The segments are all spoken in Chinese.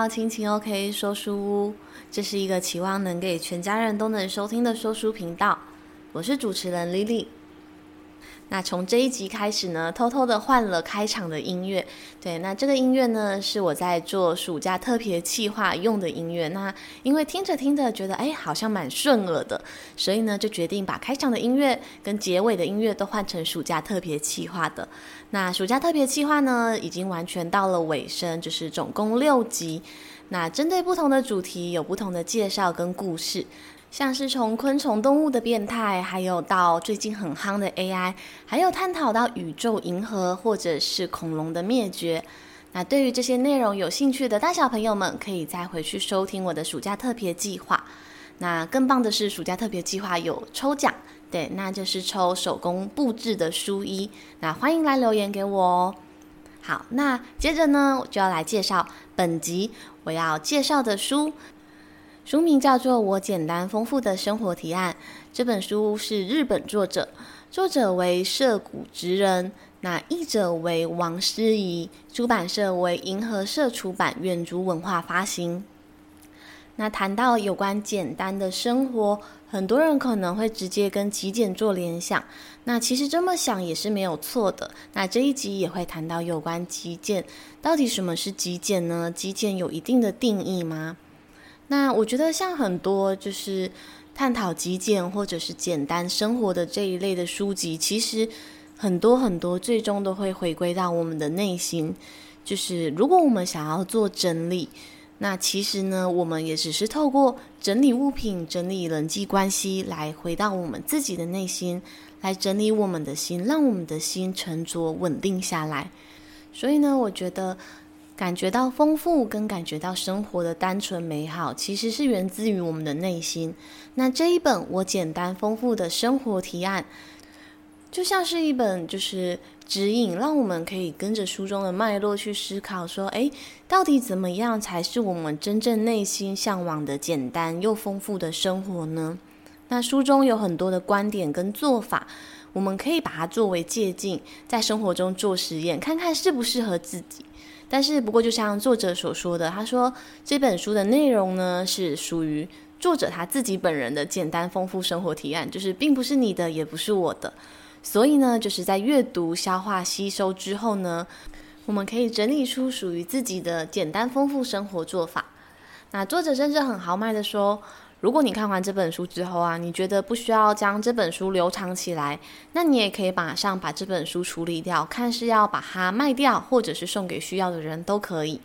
来到青青 OK 说书屋，这是一个期望能给全家人都能收听的说书频道。我是主持人 Lily。那从这一集开始呢，偷偷的换了开场的音乐。对，那这个音乐呢，是我在做暑假特别企划用的音乐。那因为听着听着觉得，哎，好像蛮顺耳的，所以呢，就决定把开场的音乐跟结尾的音乐都换成暑假特别企划的。那暑假特别企划呢，已经完全到了尾声，就是总共六集。那针对不同的主题，有不同的介绍跟故事。像是从昆虫、动物的变态，还有到最近很夯的 AI，还有探讨到宇宙、银河，或者是恐龙的灭绝。那对于这些内容有兴趣的大小朋友们，可以再回去收听我的暑假特别计划。那更棒的是，暑假特别计划有抽奖，对，那就是抽手工布置的书衣。那欢迎来留言给我哦。好，那接着呢，我就要来介绍本集我要介绍的书。书名叫做《我简单丰富的生活提案》，这本书是日本作者，作者为涉谷直人，那译者为王诗怡，出版社为银河社出版，远足文化发行。那谈到有关简单的生活，很多人可能会直接跟极简做联想，那其实这么想也是没有错的。那这一集也会谈到有关极简，到底什么是极简呢？极简有一定的定义吗？那我觉得像很多就是探讨极简或者是简单生活的这一类的书籍，其实很多很多最终都会回归到我们的内心。就是如果我们想要做整理，那其实呢，我们也只是透过整理物品、整理人际关系，来回到我们自己的内心，来整理我们的心，让我们的心沉着稳定下来。所以呢，我觉得。感觉到丰富跟感觉到生活的单纯美好，其实是源自于我们的内心。那这一本我简单丰富的生活提案，就像是一本就是指引，让我们可以跟着书中的脉络去思考，说，诶，到底怎么样才是我们真正内心向往的简单又丰富的生活呢？那书中有很多的观点跟做法，我们可以把它作为借镜，在生活中做实验，看看适不适合自己。但是，不过就像作者所说的，他说这本书的内容呢，是属于作者他自己本人的简单丰富生活提案，就是并不是你的，也不是我的。所以呢，就是在阅读、消化、吸收之后呢，我们可以整理出属于自己的简单丰富生活做法。那作者甚至很豪迈的说，如果你看完这本书之后啊，你觉得不需要将这本书留藏起来，那你也可以马上把这本书处理掉，看是要把它卖掉，或者是送给需要的人都可以。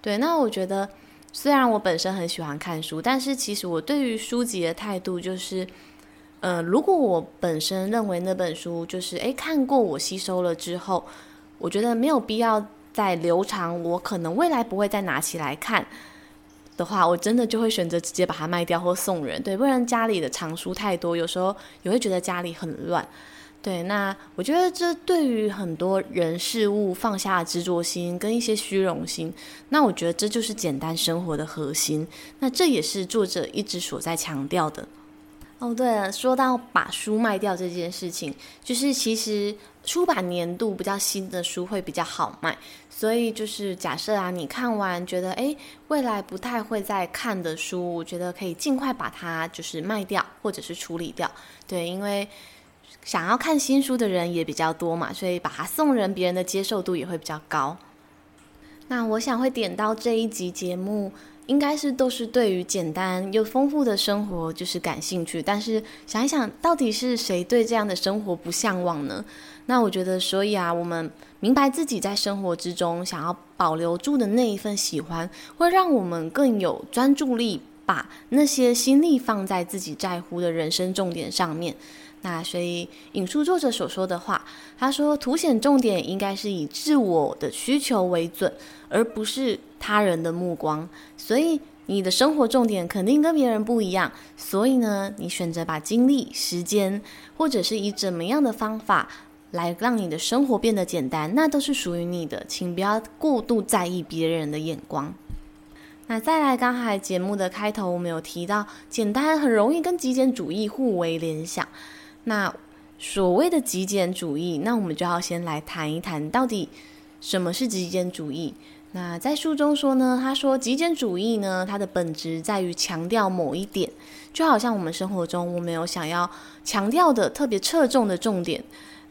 对，那我觉得，虽然我本身很喜欢看书，但是其实我对于书籍的态度就是，呃，如果我本身认为那本书就是，诶，看过我吸收了之后，我觉得没有必要再留藏，我可能未来不会再拿起来看。的话，我真的就会选择直接把它卖掉或送人，对，不然家里的藏书太多，有时候也会觉得家里很乱，对。那我觉得这对于很多人事物放下执着心跟一些虚荣心，那我觉得这就是简单生活的核心。那这也是作者一直所在强调的。哦，对了，说到把书卖掉这件事情，就是其实出版年度比较新的书会比较好卖，所以就是假设啊，你看完觉得诶，未来不太会再看的书，我觉得可以尽快把它就是卖掉或者是处理掉。对，因为想要看新书的人也比较多嘛，所以把它送人，别人的接受度也会比较高。那我想会点到这一集节目。应该是都是对于简单又丰富的生活就是感兴趣，但是想一想，到底是谁对这样的生活不向往呢？那我觉得，所以啊，我们明白自己在生活之中想要保留住的那一份喜欢，会让我们更有专注力，把那些心力放在自己在乎的人生重点上面。那所以引述作者所说的话，他说：“凸显重点应该是以自我的需求为准，而不是他人的目光。所以你的生活重点肯定跟别人不一样。所以呢，你选择把精力、时间，或者是以怎么样的方法来让你的生活变得简单，那都是属于你的，请不要过度在意别人的眼光。”那再来，刚才节目的开头我们有提到，简单很容易跟极简主义互为联想。那所谓的极简主义，那我们就要先来谈一谈，到底什么是极简主义？那在书中说呢，他说极简主义呢，它的本质在于强调某一点，就好像我们生活中我们有想要强调的特别侧重的重点，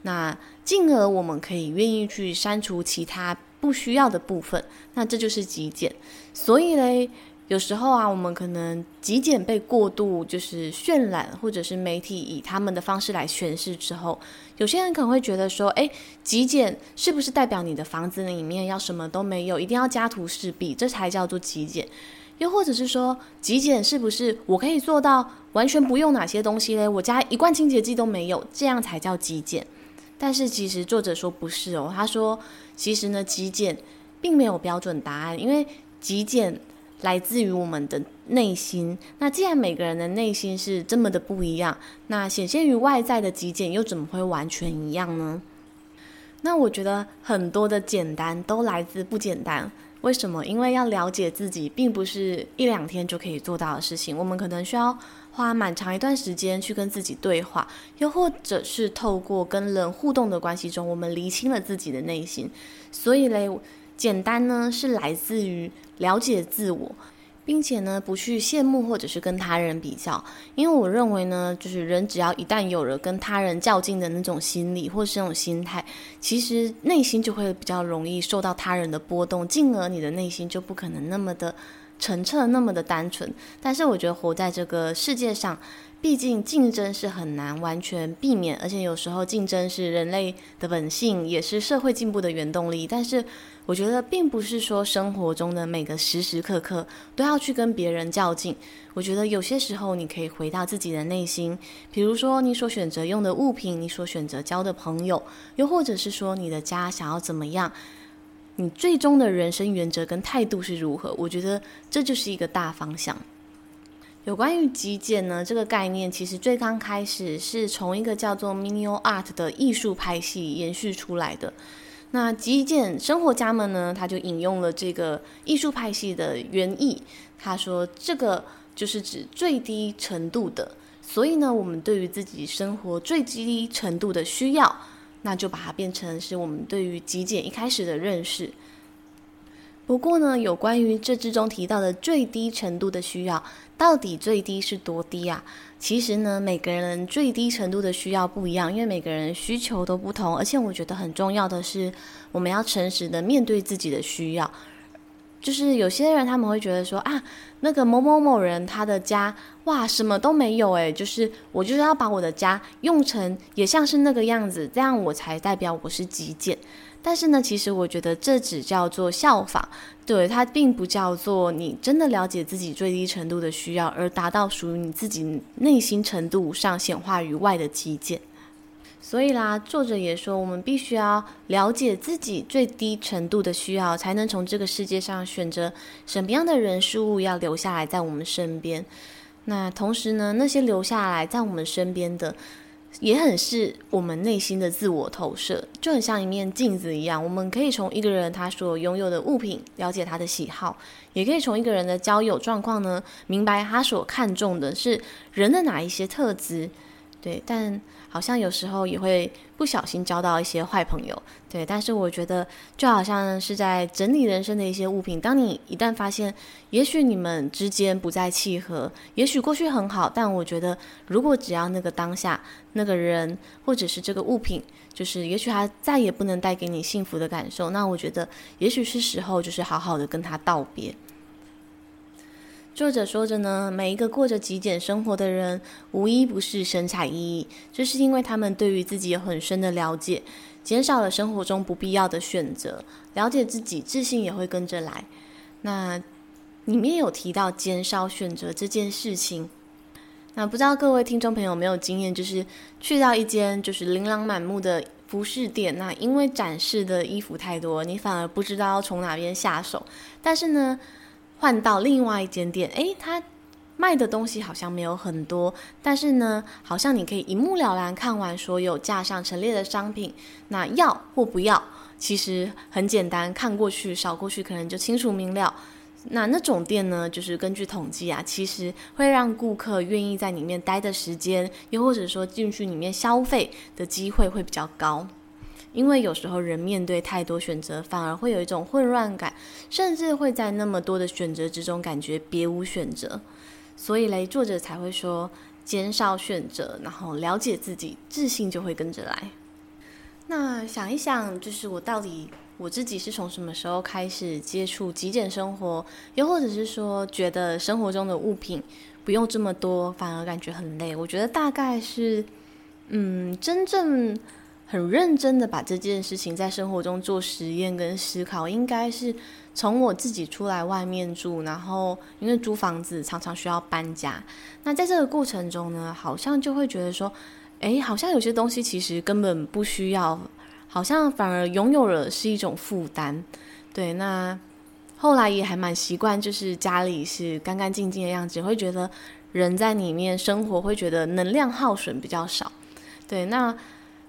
那进而我们可以愿意去删除其他不需要的部分，那这就是极简。所以嘞。有时候啊，我们可能极简被过度就是渲染，或者是媒体以他们的方式来诠释之后，有些人可能会觉得说，诶，极简是不是代表你的房子里面要什么都没有，一定要家徒四壁，这才叫做极简？又或者是说，极简是不是我可以做到完全不用哪些东西嘞？我家一罐清洁剂都没有，这样才叫极简？但是其实作者说不是哦，他说其实呢，极简并没有标准答案，因为极简。来自于我们的内心。那既然每个人的内心是这么的不一样，那显现于外在的极简又怎么会完全一样呢？那我觉得很多的简单都来自不简单。为什么？因为要了解自己，并不是一两天就可以做到的事情。我们可能需要花蛮长一段时间去跟自己对话，又或者是透过跟人互动的关系中，我们厘清了自己的内心。所以嘞。简单呢，是来自于了解自我，并且呢，不去羡慕或者是跟他人比较。因为我认为呢，就是人只要一旦有了跟他人较劲的那种心理或是那种心态，其实内心就会比较容易受到他人的波动，进而你的内心就不可能那么的澄澈，那么的单纯。但是我觉得活在这个世界上，毕竟竞争是很难完全避免，而且有时候竞争是人类的本性，也是社会进步的原动力。但是我觉得并不是说生活中的每个时时刻刻都要去跟别人较劲。我觉得有些时候你可以回到自己的内心，比如说你所选择用的物品，你所选择交的朋友，又或者是说你的家想要怎么样，你最终的人生原则跟态度是如何？我觉得这就是一个大方向。有关于极简呢，这个概念其实最刚开始是从一个叫做 Minimal Art 的艺术派系延续出来的。那极简生活家们呢，他就引用了这个艺术派系的原意，他说这个就是指最低程度的。所以呢，我们对于自己生活最低程度的需要，那就把它变成是我们对于极简一开始的认识。不过呢，有关于这之中提到的最低程度的需要，到底最低是多低啊？其实呢，每个人最低程度的需要不一样，因为每个人需求都不同。而且我觉得很重要的是，我们要诚实的面对自己的需要。就是有些人他们会觉得说啊，那个某某某人他的家哇什么都没有诶，就是我就是要把我的家用成也像是那个样子，这样我才代表我是极简。但是呢，其实我觉得这只叫做效仿，对，它并不叫做你真的了解自己最低程度的需要，而达到属于你自己内心程度上显化于外的极简。所以啦，作者也说，我们必须要了解自己最低程度的需要，才能从这个世界上选择什么样的人事物要留下来在我们身边。那同时呢，那些留下来在我们身边的。也很是我们内心的自我投射，就很像一面镜子一样。我们可以从一个人他所拥有的物品了解他的喜好，也可以从一个人的交友状况呢，明白他所看重的是人的哪一些特质。对，但好像有时候也会不小心交到一些坏朋友。对，但是我觉得就好像是在整理人生的一些物品，当你一旦发现，也许你们之间不再契合，也许过去很好，但我觉得如果只要那个当下那个人或者是这个物品，就是也许他再也不能带给你幸福的感受，那我觉得也许是时候就是好好的跟他道别。作者说着呢，每一个过着极简生活的人，无一不是神采奕奕，这是因为他们对于自己有很深的了解，减少了生活中不必要的选择，了解自己，自信也会跟着来。那里面有提到减少选择这件事情，那不知道各位听众朋友有没有经验，就是去到一间就是琳琅满目的服饰店，那因为展示的衣服太多，你反而不知道要从哪边下手，但是呢，换到另外一间店，诶，他卖的东西好像没有很多，但是呢，好像你可以一目了然看完所有架上陈列的商品，那要或不要，其实很简单，看过去、扫过去，可能就清楚明了。那那种店呢，就是根据统计啊，其实会让顾客愿意在里面待的时间，又或者说进去里面消费的机会会比较高。因为有时候人面对太多选择，反而会有一种混乱感，甚至会在那么多的选择之中感觉别无选择。所以嘞，作者才会说，减少选择，然后了解自己，自信就会跟着来。那想一想，就是我到底我自己是从什么时候开始接触极简生活，又或者是说觉得生活中的物品不用这么多，反而感觉很累。我觉得大概是，嗯，真正很认真的把这件事情在生活中做实验跟思考，应该是从我自己出来外面住，然后因为租房子常常需要搬家，那在这个过程中呢，好像就会觉得说，诶，好像有些东西其实根本不需要，好像反而拥有了是一种负担。对，那后来也还蛮习惯，就是家里是干干净净的样子，会觉得人在里面生活会觉得能量耗损比较少。对，那。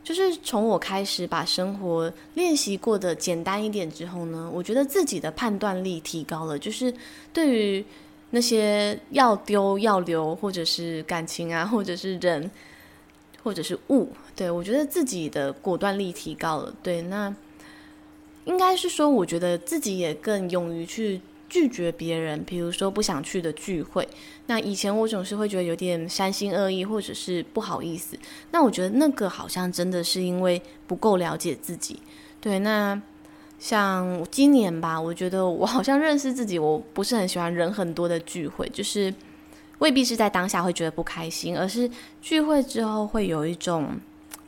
就是从我开始把生活练习过得简单一点之后呢，我觉得自己的判断力提高了。就是对于那些要丢要留，或者是感情啊，或者是人，或者是物，对，我觉得自己的果断力提高了。对，那应该是说，我觉得自己也更勇于去。拒绝别人，比如说不想去的聚会。那以前我总是会觉得有点三心二意，或者是不好意思。那我觉得那个好像真的是因为不够了解自己。对，那像今年吧，我觉得我好像认识自己，我不是很喜欢人很多的聚会，就是未必是在当下会觉得不开心，而是聚会之后会有一种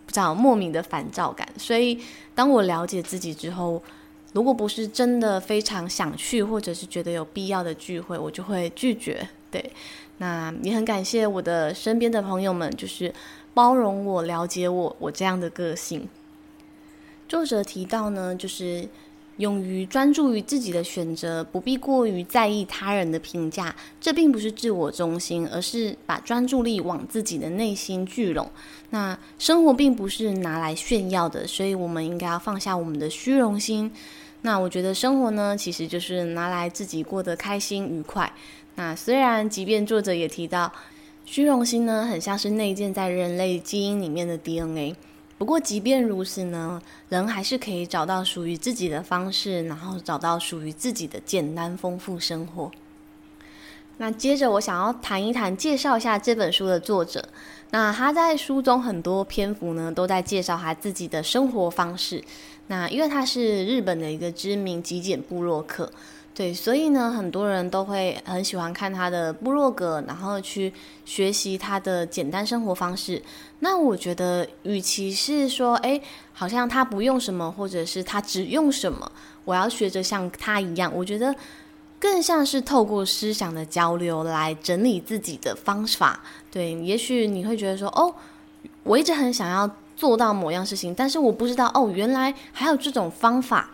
不知道莫名的烦躁感。所以当我了解自己之后，如果不是真的非常想去，或者是觉得有必要的聚会，我就会拒绝。对，那也很感谢我的身边的朋友们，就是包容我、了解我，我这样的个性。作者提到呢，就是勇于专注于自己的选择，不必过于在意他人的评价。这并不是自我中心，而是把专注力往自己的内心聚拢。那生活并不是拿来炫耀的，所以我们应该要放下我们的虚荣心。那我觉得生活呢，其实就是拿来自己过得开心愉快。那虽然，即便作者也提到，虚荣心呢，很像是内建在人类基因里面的 DNA。不过，即便如此呢，人还是可以找到属于自己的方式，然后找到属于自己的简单丰富生活。那接着，我想要谈一谈，介绍一下这本书的作者。那他在书中很多篇幅呢，都在介绍他自己的生活方式。那因为他是日本的一个知名极简部落客，对，所以呢，很多人都会很喜欢看他的部落格，然后去学习他的简单生活方式。那我觉得，与其是说，哎，好像他不用什么，或者是他只用什么，我要学着像他一样，我觉得更像是透过思想的交流来整理自己的方法。对，也许你会觉得说，哦，我一直很想要。做到某样事情，但是我不知道哦，原来还有这种方法。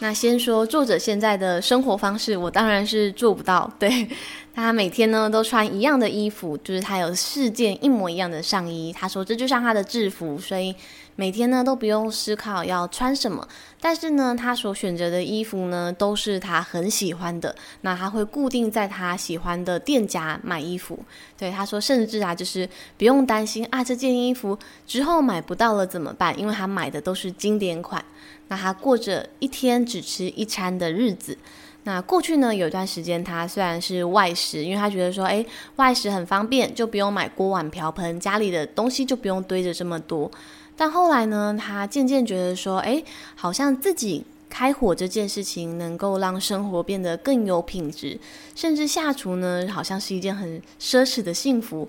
那先说作者现在的生活方式，我当然是做不到。对，他每天呢都穿一样的衣服，就是他有四件一模一样的上衣。他说这就像他的制服，所以每天呢都不用思考要穿什么。但是呢，他所选择的衣服呢都是他很喜欢的。那他会固定在他喜欢的店家买衣服。对，他说甚至啊，就是不用担心啊，这件衣服之后买不到了怎么办？因为他买的都是经典款。那他过着一天只吃一餐的日子。那过去呢，有一段时间他虽然是外食，因为他觉得说，诶，外食很方便，就不用买锅碗瓢盆，家里的东西就不用堆着这么多。但后来呢，他渐渐觉得说，诶，好像自己开火这件事情能够让生活变得更有品质，甚至下厨呢，好像是一件很奢侈的幸福。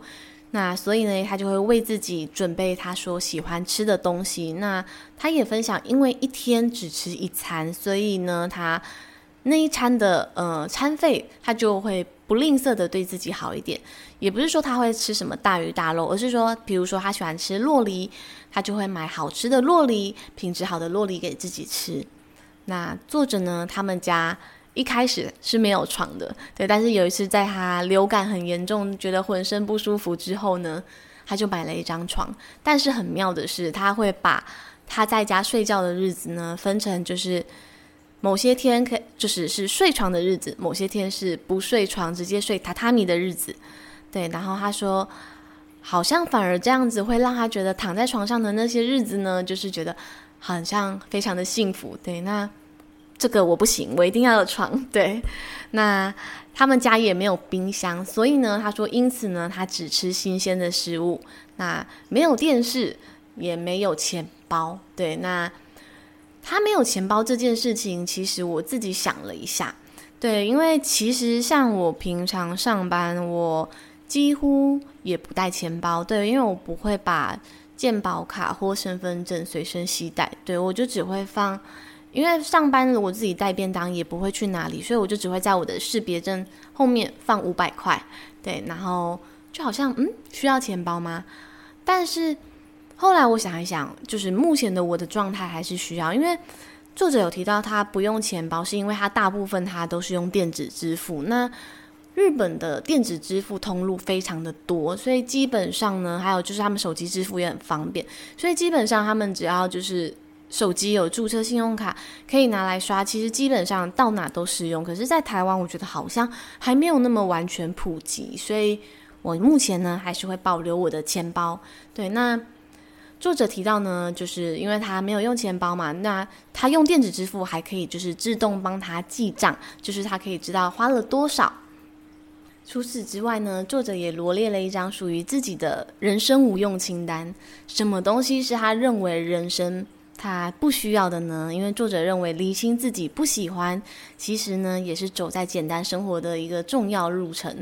那所以呢，他就会为自己准备他说喜欢吃的东西。那他也分享，因为一天只吃一餐，所以呢，他那一餐的呃餐费，他就会不吝啬的对自己好一点。也不是说他会吃什么大鱼大肉，而是说，比如说他喜欢吃洛梨，他就会买好吃的洛梨，品质好的洛梨给自己吃。那作者呢，他们家。一开始是没有床的，对，但是有一次在他流感很严重，觉得浑身不舒服之后呢，他就买了一张床。但是很妙的是，他会把他在家睡觉的日子呢，分成就是某些天可就是是睡床的日子，某些天是不睡床直接睡榻榻米的日子。对，然后他说，好像反而这样子会让他觉得躺在床上的那些日子呢，就是觉得好像非常的幸福。对，那这个我不行，我一定要有床。对，那他们家也没有冰箱，所以呢，他说因此呢，他只吃新鲜的食物。那没有电视，也没有钱包。对，那他没有钱包这件事情，其实我自己想了一下。对，因为其实像我平常上班，我几乎也不带钱包。对，因为我不会把健保卡或身份证随身携带。对，我就只会放，因为上班我自己带便当也不会去哪里，所以我就只会在我的识别证后面放五百块。对，然后就好像嗯，需要钱包吗？但是后来我想一想，就是目前的我的状态还是需要，因为。作者有提到，他不用钱包，是因为他大部分他都是用电子支付。那日本的电子支付通路非常的多，所以基本上呢，还有就是他们手机支付也很方便，所以基本上他们只要就是手机有注册信用卡，可以拿来刷，其实基本上到哪都适用。可是，在台湾，我觉得好像还没有那么完全普及，所以我目前呢，还是会保留我的钱包。对，那。作者提到呢，就是因为他没有用钱包嘛，那他用电子支付还可以，就是自动帮他记账，就是他可以知道花了多少。除此之外呢，作者也罗列了一张属于自己的人生无用清单。什么东西是他认为人生他不需要的呢？因为作者认为厘清自己不喜欢，其实呢也是走在简单生活的一个重要路程。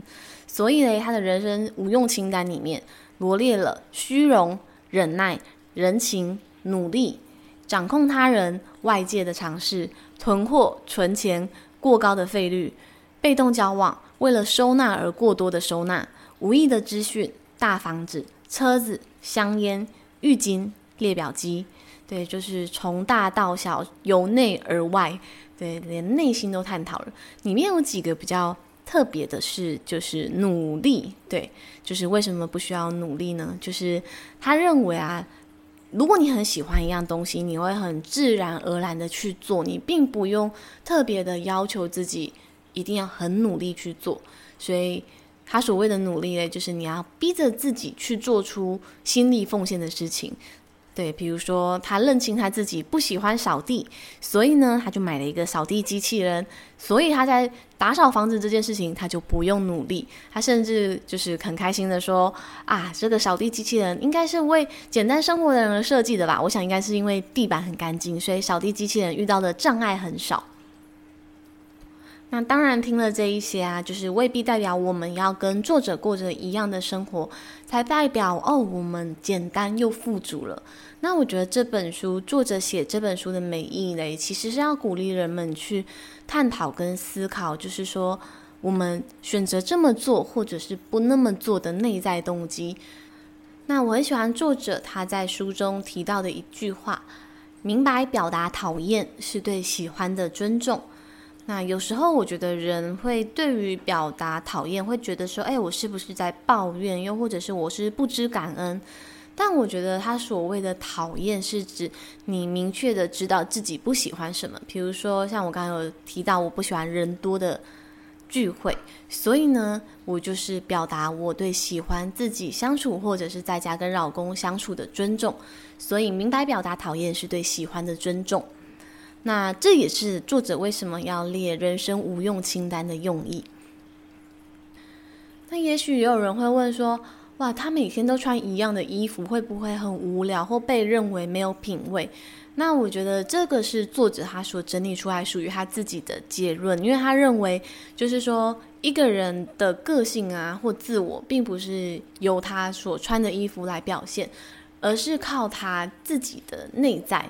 所以呢，他的人生无用清单里面罗列了虚荣。忍耐、人情、努力、掌控他人、外界的尝试、囤货、存钱、过高的费率、被动交往、为了收纳而过多的收纳、无意的资讯、大房子、车子、香烟、浴巾、列表机，对，就是从大到小，由内而外，对，连内心都探讨了。里面有几个比较。特别的是，就是努力，对，就是为什么不需要努力呢？就是他认为啊，如果你很喜欢一样东西，你会很自然而然的去做，你并不用特别的要求自己一定要很努力去做。所以他所谓的努力呢，就是你要逼着自己去做出心力奉献的事情。对，比如说他认清他自己不喜欢扫地，所以呢，他就买了一个扫地机器人。所以他在打扫房子这件事情，他就不用努力。他甚至就是很开心的说：“啊，这个扫地机器人应该是为简单生活的人而设计的吧？我想应该是因为地板很干净，所以扫地机器人遇到的障碍很少。”那当然，听了这一些啊，就是未必代表我们要跟作者过着一样的生活，才代表哦，我们简单又富足了。那我觉得这本书作者写这本书的美意呢，其实是要鼓励人们去探讨跟思考，就是说我们选择这么做或者是不那么做的内在动机。那我很喜欢作者他在书中提到的一句话：明白表达讨厌是对喜欢的尊重。那有时候我觉得人会对于表达讨厌，会觉得说，哎，我是不是在抱怨？又或者是我是不知感恩？但我觉得他所谓的讨厌，是指你明确的知道自己不喜欢什么。比如说，像我刚刚有提到，我不喜欢人多的聚会，所以呢，我就是表达我对喜欢自己相处，或者是在家跟老公相处的尊重。所以，明白表达讨厌是对喜欢的尊重。那这也是作者为什么要列人生无用清单的用意。那也许也有人会问说：“哇，他每天都穿一样的衣服，会不会很无聊或被认为没有品味？”那我觉得这个是作者他所整理出来属于他自己的结论，因为他认为就是说一个人的个性啊或自我，并不是由他所穿的衣服来表现，而是靠他自己的内在。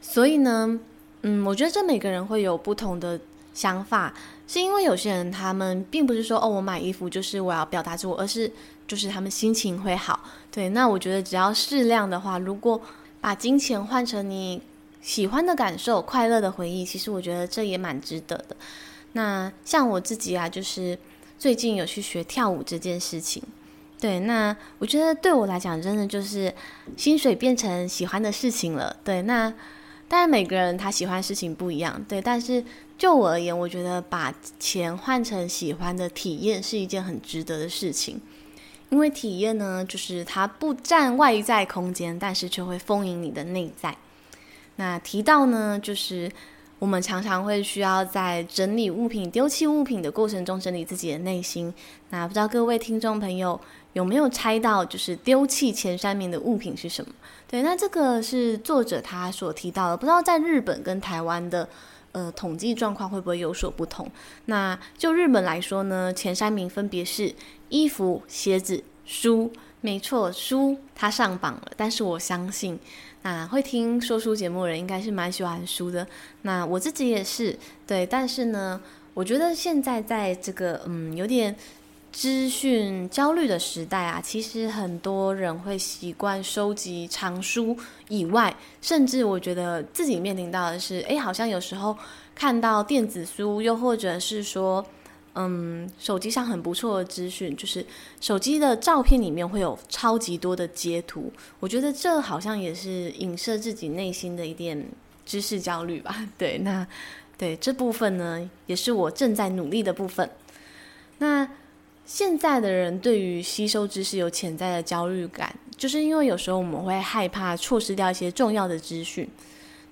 所以呢。嗯，我觉得这每个人会有不同的想法，是因为有些人他们并不是说哦，我买衣服就是我要表达自我，而是就是他们心情会好。对，那我觉得只要适量的话，如果把金钱换成你喜欢的感受、快乐的回忆，其实我觉得这也蛮值得的。那像我自己啊，就是最近有去学跳舞这件事情，对，那我觉得对我来讲，真的就是薪水变成喜欢的事情了。对，那。当然，每个人他喜欢的事情不一样，对。但是就我而言，我觉得把钱换成喜欢的体验是一件很值得的事情。因为体验呢，就是它不占外在空间，但是却会丰盈你的内在。那提到呢，就是我们常常会需要在整理物品、丢弃物品的过程中整理自己的内心。那不知道各位听众朋友有没有猜到，就是丢弃前三名的物品是什么？对，那这个是作者他所提到的。不知道在日本跟台湾的呃统计状况会不会有所不同？那就日本来说呢，前三名分别是衣服、鞋子、书。没错，书它上榜了。但是我相信，那会听说书节目的人应该是蛮喜欢书的。那我自己也是，对。但是呢，我觉得现在在这个嗯有点。资讯焦虑的时代啊，其实很多人会习惯收集藏书以外，甚至我觉得自己面临到的是，诶，好像有时候看到电子书，又或者是说，嗯，手机上很不错的资讯，就是手机的照片里面会有超级多的截图，我觉得这好像也是影射自己内心的一点知识焦虑吧。对，那对这部分呢，也是我正在努力的部分。那。现在的人对于吸收知识有潜在的焦虑感，就是因为有时候我们会害怕错失掉一些重要的资讯。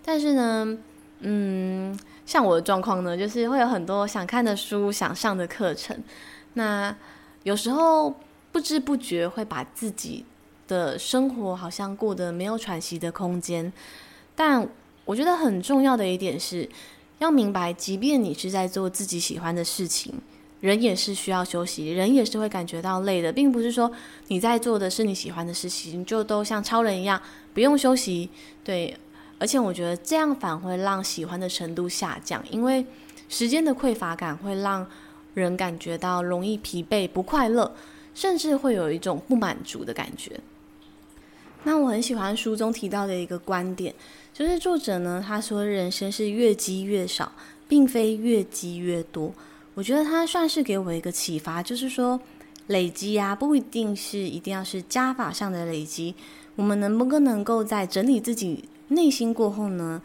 但是呢，嗯，像我的状况呢，就是会有很多想看的书、想上的课程。那有时候不知不觉会把自己的生活好像过得没有喘息的空间。但我觉得很重要的一点是，要明白，即便你是在做自己喜欢的事情。人也是需要休息，人也是会感觉到累的，并不是说你在做的是你喜欢的事情，就都像超人一样不用休息。对，而且我觉得这样反会让喜欢的程度下降，因为时间的匮乏感会让人感觉到容易疲惫、不快乐，甚至会有一种不满足的感觉。那我很喜欢书中提到的一个观点，就是作者呢，他说人生是越积越少，并非越积越多。我觉得他算是给我一个启发，就是说，累积啊，不一定是一定要是加法上的累积。我们能不能够在整理自己内心过后呢，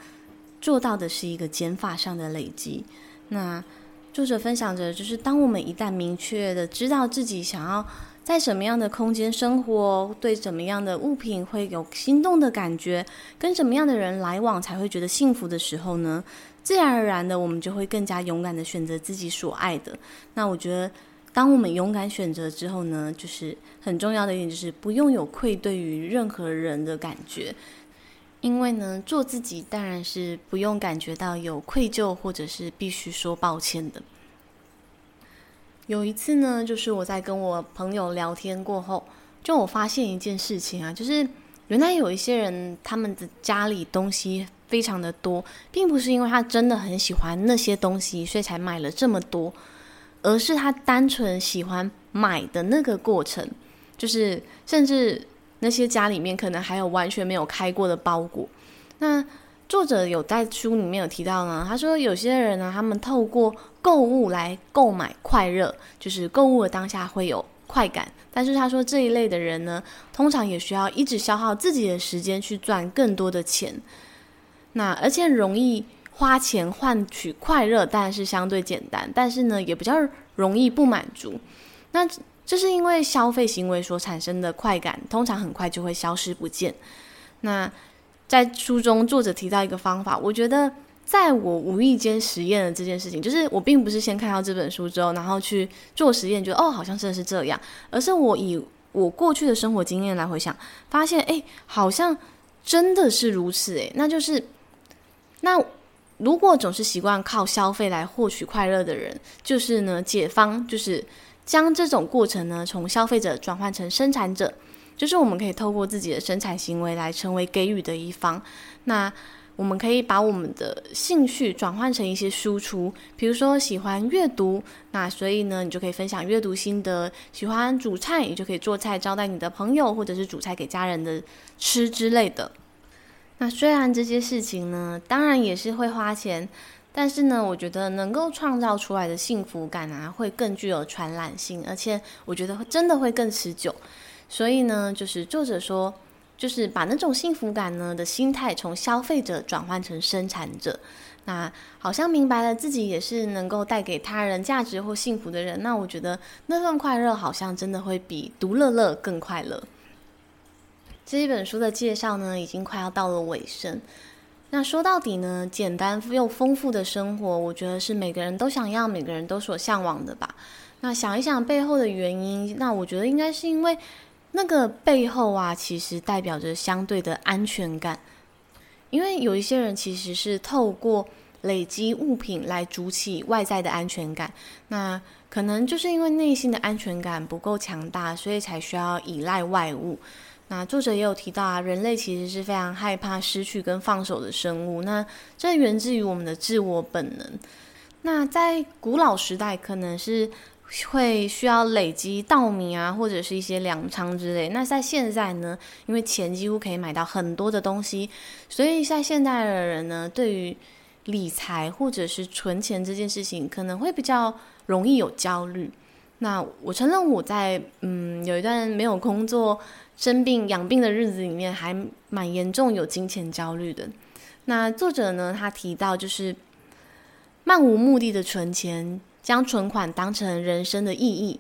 做到的是一个减法上的累积。那作者分享着，就是当我们一旦明确的知道自己想要在什么样的空间生活，对什么样的物品会有心动的感觉，跟什么样的人来往才会觉得幸福的时候呢，自然而然的，我们就会更加勇敢的选择自己所爱的。那我觉得，当我们勇敢选择之后呢，就是很重要的一点，就是不用有愧对于任何人的感觉。因为呢，做自己当然是不用感觉到有愧疚，或者是必须说抱歉的。有一次呢，就是我在跟我朋友聊天过后，就我发现一件事情啊，就是原来有一些人他们的家里东西。非常的多，并不是因为他真的很喜欢那些东西，所以才买了这么多，而是他单纯喜欢买的那个过程，就是甚至那些家里面可能还有完全没有开过的包裹。那作者有在书里面有提到呢，他说有些人呢，他们透过购物来购买快乐，就是购物的当下会有快感，但是他说这一类的人呢，通常也需要一直消耗自己的时间去赚更多的钱。那而且容易花钱换取快乐，当然是相对简单，但是呢，也比较容易不满足。那这是因为消费行为所产生的快感，通常很快就会消失不见。那在书中，作者提到一个方法，我觉得在我无意间实验了这件事情，就是我并不是先看到这本书之后，然后去做实验，觉得哦，好像真的是这样，而是我以我过去的生活经验来回想，发现哎，好像真的是如此哎，那就是。那如果总是习惯靠消费来获取快乐的人，就是呢，解方就是将这种过程呢，从消费者转换成生产者，就是我们可以透过自己的生产行为来成为给予的一方。那我们可以把我们的兴趣转换成一些输出，比如说喜欢阅读，那所以呢，你就可以分享阅读心得；喜欢煮菜，你就可以做菜招待你的朋友，或者是煮菜给家人的吃之类的。那虽然这些事情呢，当然也是会花钱，但是呢，我觉得能够创造出来的幸福感啊，会更具有传染性，而且我觉得真的会更持久。所以呢，就是作者说，就是把那种幸福感呢的心态从消费者转换成生产者。那好像明白了自己也是能够带给他人价值或幸福的人，那我觉得那份快乐好像真的会比独乐乐更快乐。这一本书的介绍呢，已经快要到了尾声。那说到底呢，简单又丰富的生活，我觉得是每个人都想要、每个人都所向往的吧。那想一想背后的原因，那我觉得应该是因为那个背后啊，其实代表着相对的安全感。因为有一些人其实是透过累积物品来筑起外在的安全感，那可能就是因为内心的安全感不够强大，所以才需要依赖外物。那作者也有提到啊，人类其实是非常害怕失去跟放手的生物，那这源自于我们的自我本能。那在古老时代，可能是会需要累积稻米啊，或者是一些粮仓之类。那在现在呢，因为钱几乎可以买到很多的东西，所以在现代的人呢，对于理财或者是存钱这件事情，可能会比较容易有焦虑。那我承认我在嗯有一段没有工作、生病养病的日子里面，还蛮严重有金钱焦虑的。那作者呢，他提到就是漫无目的的存钱。将存款当成人生的意义，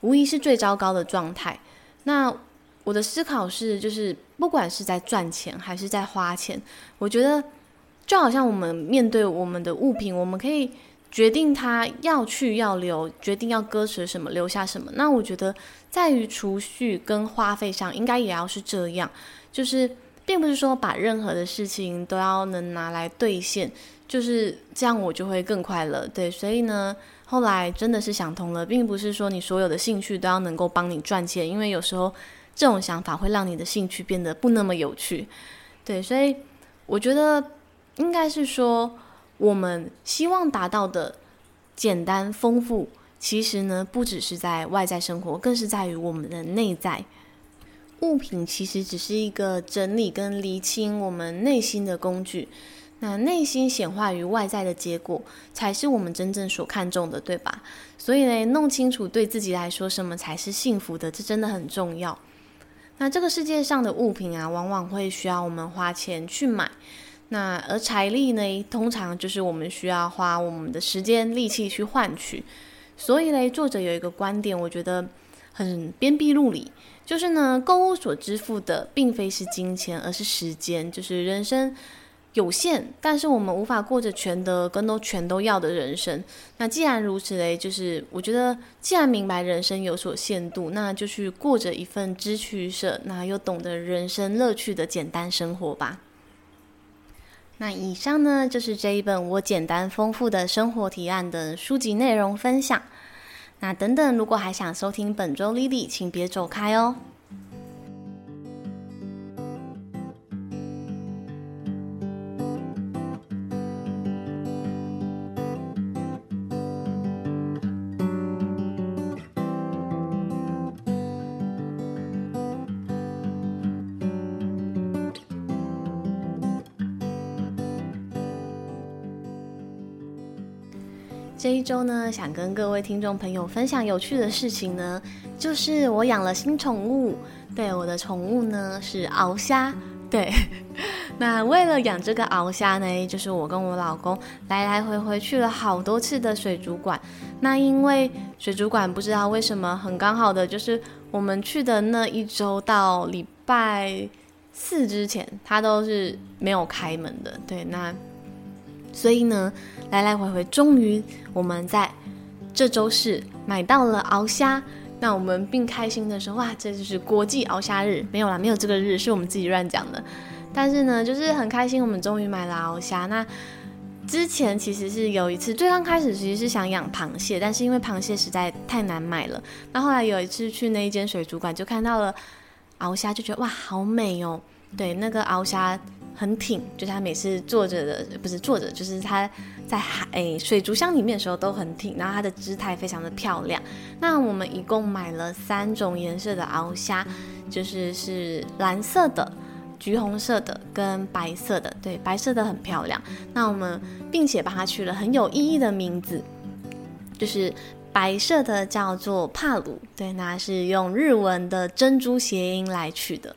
无疑是最糟糕的状态。那我的思考是，就是不管是在赚钱还是在花钱，我觉得就好像我们面对我们的物品，我们可以决定他要去要留，决定要割舍什么，留下什么。那我觉得在于储蓄跟花费上，应该也要是这样，就是并不是说把任何的事情都要能拿来兑现，就是这样我就会更快乐。对，所以呢。后来真的是想通了，并不是说你所有的兴趣都要能够帮你赚钱，因为有时候这种想法会让你的兴趣变得不那么有趣。对，所以我觉得应该是说，我们希望达到的简单丰富，其实呢不只是在外在生活，更是在于我们的内在。物品其实只是一个整理跟厘清我们内心的工具。那内心显化于外在的结果，才是我们真正所看重的，对吧？所以呢，弄清楚对自己来说什么才是幸福的，这真的很重要。那这个世界上的物品啊，往往会需要我们花钱去买。那而财力呢，通常就是我们需要花我们的时间、力气去换取。所以呢，作者有一个观点，我觉得很鞭辟入里，就是呢，购物所支付的并非是金钱，而是时间，就是人生。有限，但是我们无法过着全得跟都全都要的人生。那既然如此嘞，就是我觉得，既然明白人生有所限度，那就去过着一份知取舍，那又懂得人生乐趣的简单生活吧。那以上呢，就是这一本我简单丰富的生活提案的书籍内容分享。那等等，如果还想收听本周 Lily，请别走开哦。这一周呢，想跟各位听众朋友分享有趣的事情呢，就是我养了新宠物。对，我的宠物呢是鳌虾。对，那为了养这个鳌虾呢，就是我跟我老公来来回回去了好多次的水族馆。那因为水族馆不知道为什么很刚好的，就是我们去的那一周到礼拜四之前，它都是没有开门的。对，那。所以呢，来来回回，终于我们在这周四买到了鳌虾。那我们并开心的说：“哇，这就是国际鳌虾日！”没有啦，没有这个日，是我们自己乱讲的。但是呢，就是很开心，我们终于买了鳌虾。那之前其实是有一次，最刚开始其实是想养螃蟹，但是因为螃蟹实在太难买了。那后来有一次去那一间水族馆，就看到了鳌虾，就觉得哇，好美哦！对，那个鳌虾。很挺，就是他每次坐着的，不是坐着，就是他在海水族箱里面的时候都很挺，然后它的姿态非常的漂亮。那我们一共买了三种颜色的鳌虾，就是是蓝色的、橘红色的跟白色的。对，白色的很漂亮。那我们并且帮它取了很有意义的名字，就是白色的叫做帕鲁，对，那是用日文的珍珠谐音来取的。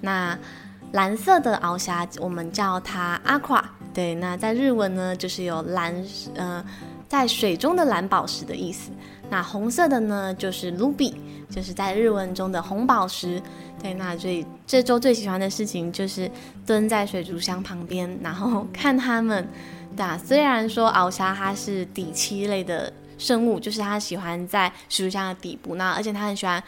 那蓝色的鳌虾，我们叫它阿夸，对，那在日文呢，就是有蓝，呃，在水中的蓝宝石的意思。那红色的呢，就是 ruby，就是在日文中的红宝石。对，那所以这周最喜欢的事情就是蹲在水族箱旁边，然后看它们。对啊，虽然说鳌虾它是底栖类的生物，就是它喜欢在水族箱的底部，那而且它很喜欢。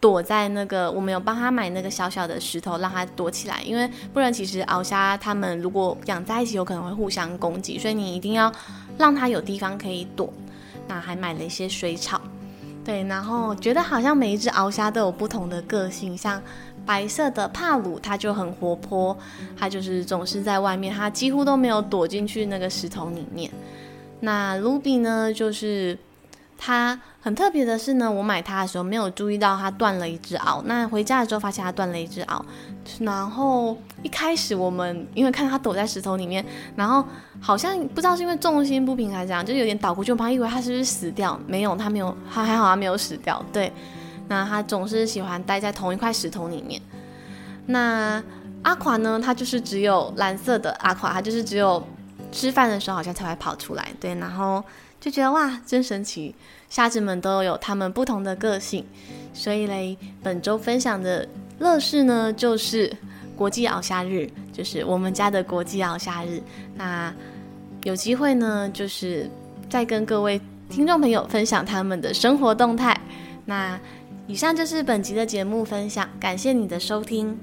躲在那个，我们有帮他买那个小小的石头，让他躲起来，因为不然其实鳌虾它们如果养在一起，有可能会互相攻击，所以你一定要让它有地方可以躲。那还买了一些水草，对，然后觉得好像每一只鳌虾都有不同的个性，像白色的帕鲁，它就很活泼，它就是总是在外面，它几乎都没有躲进去那个石头里面。那卢比呢，就是。它很特别的是呢，我买它的时候没有注意到它断了一只螯。那回家的时候发现它断了一只螯，然后一开始我们因为看它躲在石头里面，然后好像不知道是因为重心不平还是怎样，就有点倒过去，我还以为它是不是死掉？没有，它没有，它还好，它没有死掉。对，那它总是喜欢待在同一块石头里面。那阿垮呢？它就是只有蓝色的阿垮，它就是只有吃饭的时候好像才会跑出来。对，然后。就觉得哇，真神奇！虾子们都有他们不同的个性，所以嘞，本周分享的乐事呢，就是国际熬虾日，就是我们家的国际熬虾日。那有机会呢，就是再跟各位听众朋友分享他们的生活动态。那以上就是本集的节目分享，感谢你的收听。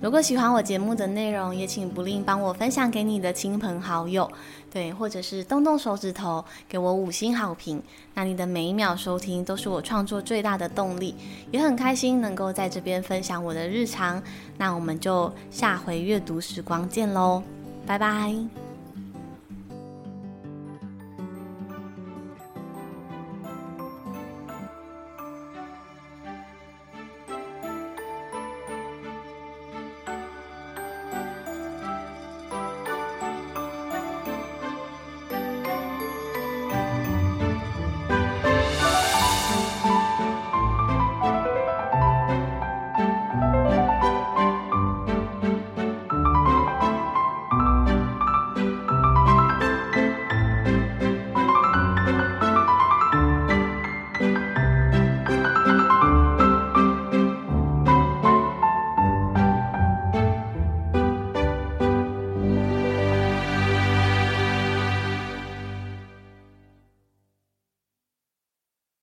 如果喜欢我节目的内容，也请不吝帮我分享给你的亲朋好友，对，或者是动动手指头给我五星好评。那你的每一秒收听都是我创作最大的动力，也很开心能够在这边分享我的日常。那我们就下回阅读时光见喽，拜拜。